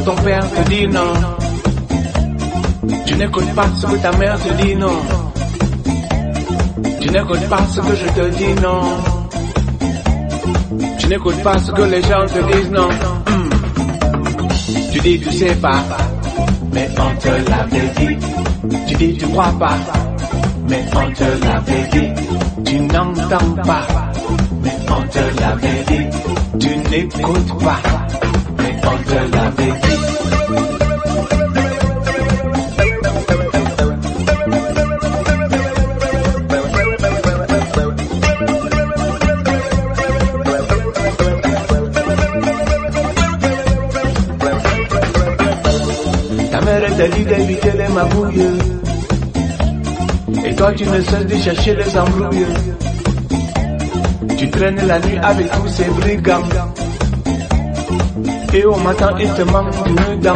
ton père te dit, non. Tu n'écoutes pas ce que ta mère te dit, non. Tu n'écoutes pas ce que je te dis, non. Tu n'écoutes pas ce que les gens te disent, non. Hmm. Tu dis tu sais pas, mais on te l'avait dit. Tu dis tu crois pas, mais on te l'avait dit. Tu n'entends pas, mais on te l'avait dit. Tu n'écoutes pas, Ta mère t'a dit d'éviter les magouilles. Et toi tu ne cesses de chercher les embrouilles. Tu traînes la nuit avec tous ces brigands. Et au matin il te manque une dent.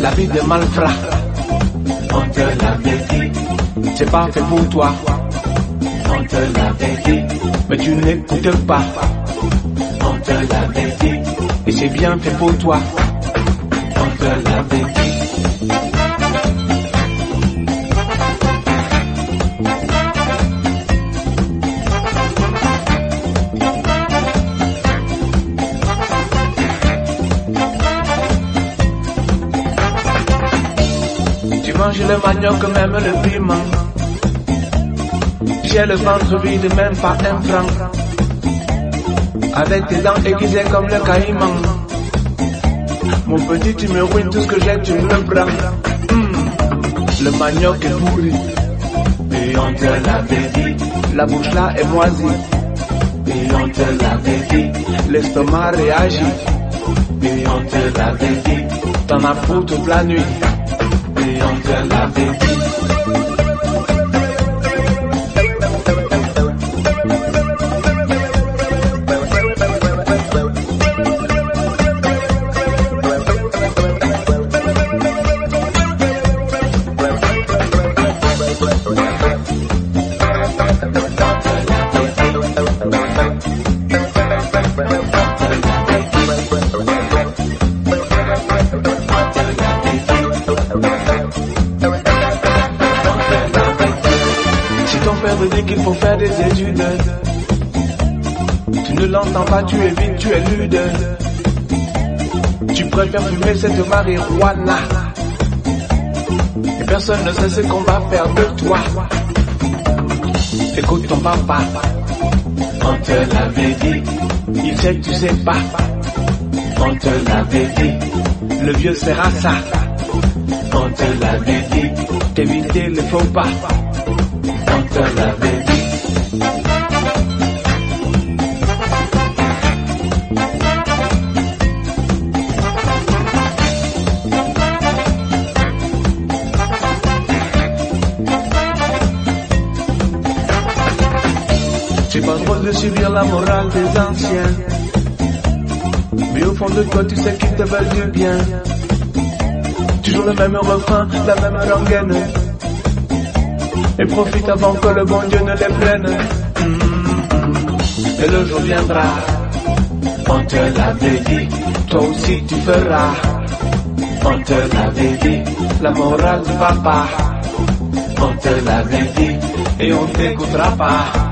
La vie de malfrat, on te l'avait dit. C'est pas fait pour toi, on te l'avait dit. Mais tu n'écoutes pas, on te l'avait dit. Et c'est bien fait pour toi, on te l'avait dit. Le manioc, même le piment. J'ai le ventre vide, même pas un franc. Avec tes dents aiguisées comme le caïman. Mon petit, tu me ruines tout ce que j'ai, tu me le prends. Hmm, Le manioc est pourri. Et on te l'avait dit. La bouche là est moisie. Et on te l'avait dit. L'estomac réagit. Et on te l'avait dit. T'en as pour toute la nuit. Et on te l'avait l'entends pas, tu tu es lude. Tu préfères fumer cette marijuana. Et personne ne sait ce qu'on va faire de toi. Écoute ton papa, on te l'avait dit. Il sait que tu sais pas, on te l'avait dit. Le vieux sera ça, on te l'avait dit. T'éviter le faux pas, on te l'avait dit. De subir la morale des anciens. Mais au fond de toi, tu sais qu'ils te veulent du bien. Toujours le même refrain, la même rengaine. Et profite avant que le bon Dieu ne les prenne. Et le jour viendra, on te l'avait dit, toi aussi tu feras. On te l'avait dit, la morale du papa. On te l'avait dit, et on t'écoutera pas.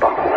Bump.